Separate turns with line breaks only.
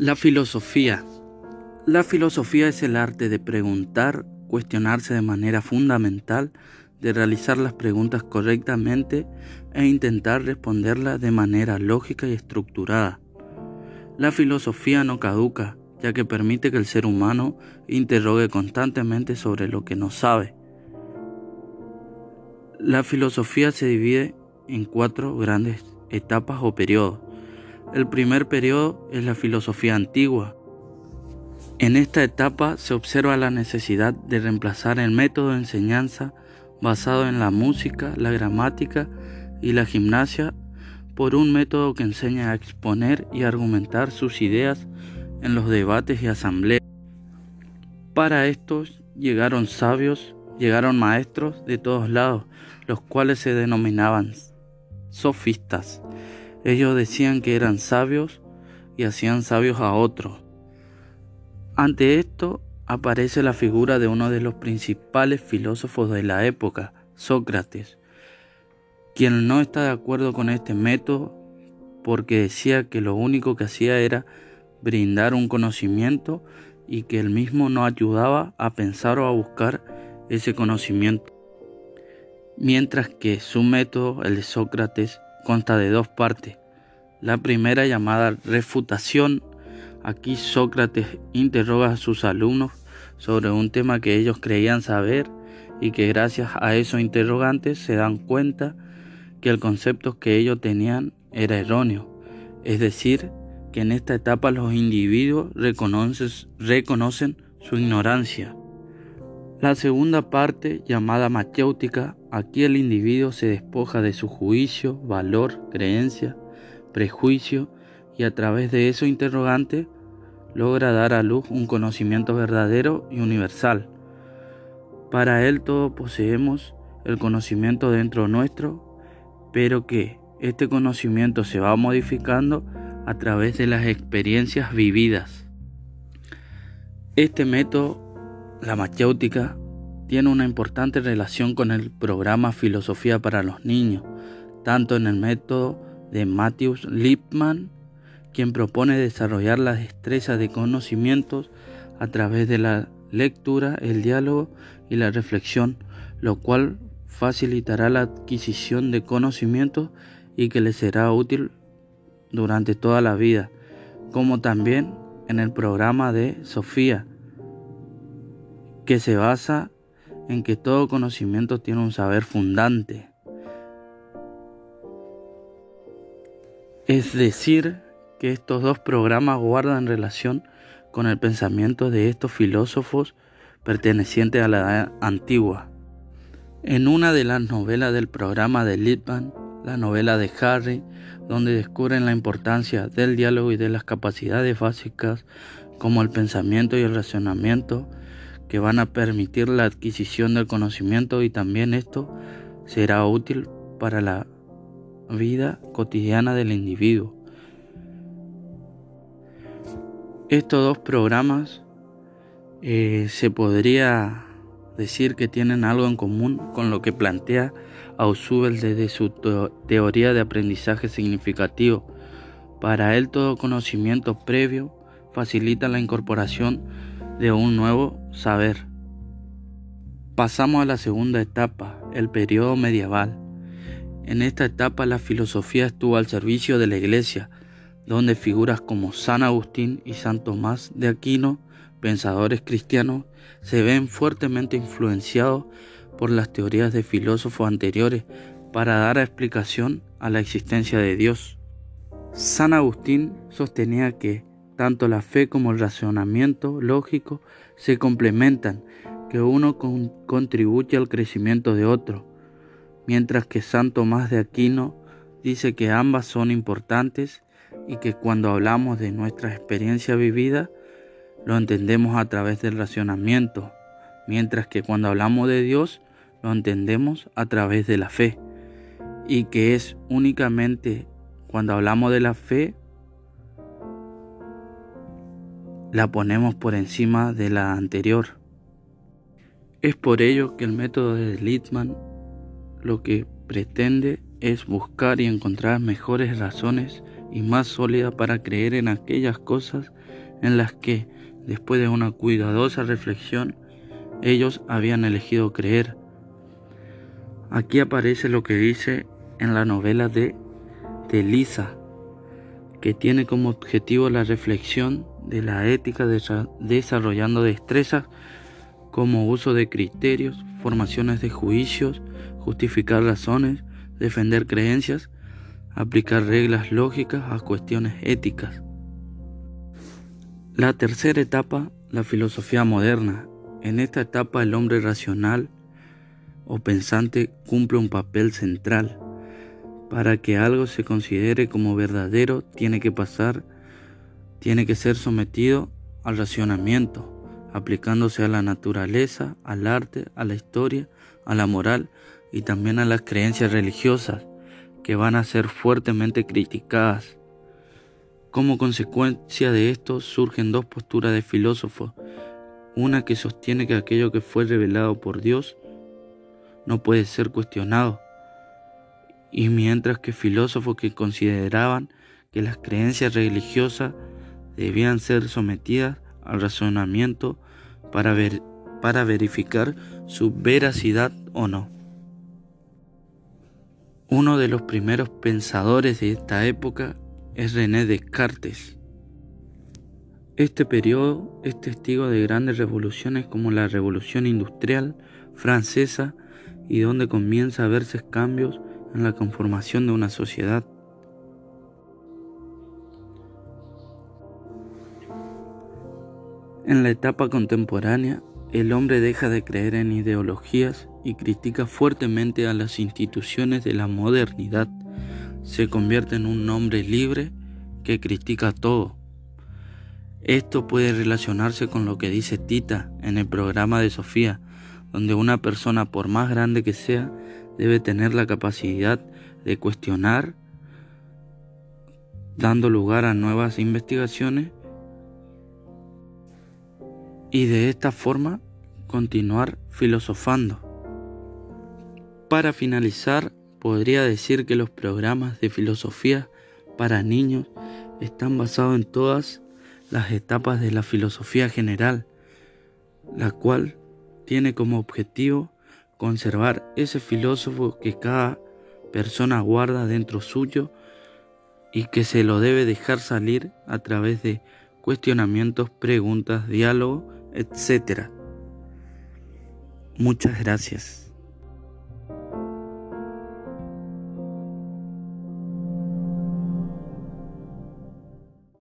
La filosofía. La filosofía es el arte de preguntar, cuestionarse de manera fundamental, de realizar las preguntas correctamente e intentar responderlas de manera lógica y estructurada. La filosofía no caduca, ya que permite que el ser humano interrogue constantemente sobre lo que no sabe. La filosofía se divide en cuatro grandes etapas o periodos. El primer periodo es la filosofía antigua. En esta etapa se observa la necesidad de reemplazar el método de enseñanza basado en la música, la gramática y la gimnasia por un método que enseña a exponer y argumentar sus ideas en los debates y asambleas. Para estos llegaron sabios, llegaron maestros de todos lados, los cuales se denominaban sofistas. Ellos decían que eran sabios y hacían sabios a otros. Ante esto aparece la figura de uno de los principales filósofos de la época, Sócrates, quien no está de acuerdo con este método porque decía que lo único que hacía era brindar un conocimiento y que él mismo no ayudaba a pensar o a buscar ese conocimiento. Mientras que su método, el de Sócrates, consta de dos partes. La primera llamada refutación. Aquí Sócrates interroga a sus alumnos sobre un tema que ellos creían saber y que gracias a esos interrogantes se dan cuenta que el concepto que ellos tenían era erróneo. Es decir, que en esta etapa los individuos reconocen, su ignorancia. La segunda parte, llamada machéutica, aquí el individuo se despoja de su juicio, valor, creencia, prejuicio y a través de eso interrogante logra dar a luz un conocimiento verdadero y universal. Para él todos poseemos el conocimiento dentro nuestro, pero que este conocimiento se va modificando a través de las experiencias vividas. Este método, la machéutica, tiene una importante relación con el programa Filosofía para los Niños, tanto en el método de Matthews Lipman, quien propone desarrollar la destreza de conocimientos a través de la lectura, el diálogo y la reflexión, lo cual facilitará la adquisición de conocimientos y que le será útil durante toda la vida, como también en el programa de Sofía, que se basa en que todo conocimiento tiene un saber fundante. Es decir, que estos dos programas guardan relación con el pensamiento de estos filósofos pertenecientes a la edad antigua. En una de las novelas del programa de Lippmann, la novela de Harry, donde descubren la importancia del diálogo y de las capacidades básicas como el pensamiento y el razonamiento que van a permitir la adquisición del conocimiento y también esto será útil para la vida cotidiana del individuo. Estos dos programas eh, se podría decir que tienen algo en común con lo que plantea Ausubel desde su teoría de aprendizaje significativo. Para él todo conocimiento previo facilita la incorporación de un nuevo saber. Pasamos a la segunda etapa, el periodo medieval. En esta etapa la filosofía estuvo al servicio de la iglesia, donde figuras como San Agustín y San Tomás de Aquino, pensadores cristianos, se ven fuertemente influenciados por las teorías de filósofos anteriores para dar explicación a la existencia de Dios. San Agustín sostenía que tanto la fe como el razonamiento lógico se complementan, que uno contribuye al crecimiento de otro, mientras que San Tomás de Aquino dice que ambas son importantes y que cuando hablamos de nuestra experiencia vivida, lo entendemos a través del racionamiento, mientras que cuando hablamos de Dios lo entendemos a través de la fe, y que es únicamente cuando hablamos de la fe la ponemos por encima de la anterior. Es por ello que el método de Littman lo que pretende es buscar y encontrar mejores razones y más sólida para creer en aquellas cosas en las que, después de una cuidadosa reflexión, ellos habían elegido creer. Aquí aparece lo que dice en la novela de, de Lisa, que tiene como objetivo la reflexión de la ética desarrollando destrezas como uso de criterios, formaciones de juicios, justificar razones, defender creencias, aplicar reglas lógicas a cuestiones éticas. La tercera etapa, la filosofía moderna. En esta etapa el hombre racional o pensante cumple un papel central. Para que algo se considere como verdadero tiene que pasar, tiene que ser sometido al racionamiento, aplicándose a la naturaleza, al arte, a la historia, a la moral y también a las creencias religiosas que van a ser fuertemente criticadas. Como consecuencia de esto surgen dos posturas de filósofos, una que sostiene que aquello que fue revelado por Dios no puede ser cuestionado, y mientras que filósofos que consideraban que las creencias religiosas debían ser sometidas al razonamiento para, ver, para verificar su veracidad o no. Uno de los primeros pensadores de esta época es René Descartes. Este periodo es testigo de grandes revoluciones como la Revolución Industrial francesa y donde comienza a verse cambios en la conformación de una sociedad. En la etapa contemporánea, el hombre deja de creer en ideologías y critica fuertemente a las instituciones de la modernidad. Se convierte en un hombre libre que critica todo. Esto puede relacionarse con lo que dice Tita en el programa de Sofía, donde una persona, por más grande que sea, debe tener la capacidad de cuestionar, dando lugar a nuevas investigaciones y de esta forma continuar filosofando. Para finalizar, podría decir que los programas de filosofía para niños están basados en todas las etapas de la filosofía general, la cual tiene como objetivo conservar ese filósofo que cada persona guarda dentro suyo y que se lo debe dejar salir a través de cuestionamientos, preguntas, diálogo etc. Muchas gracias.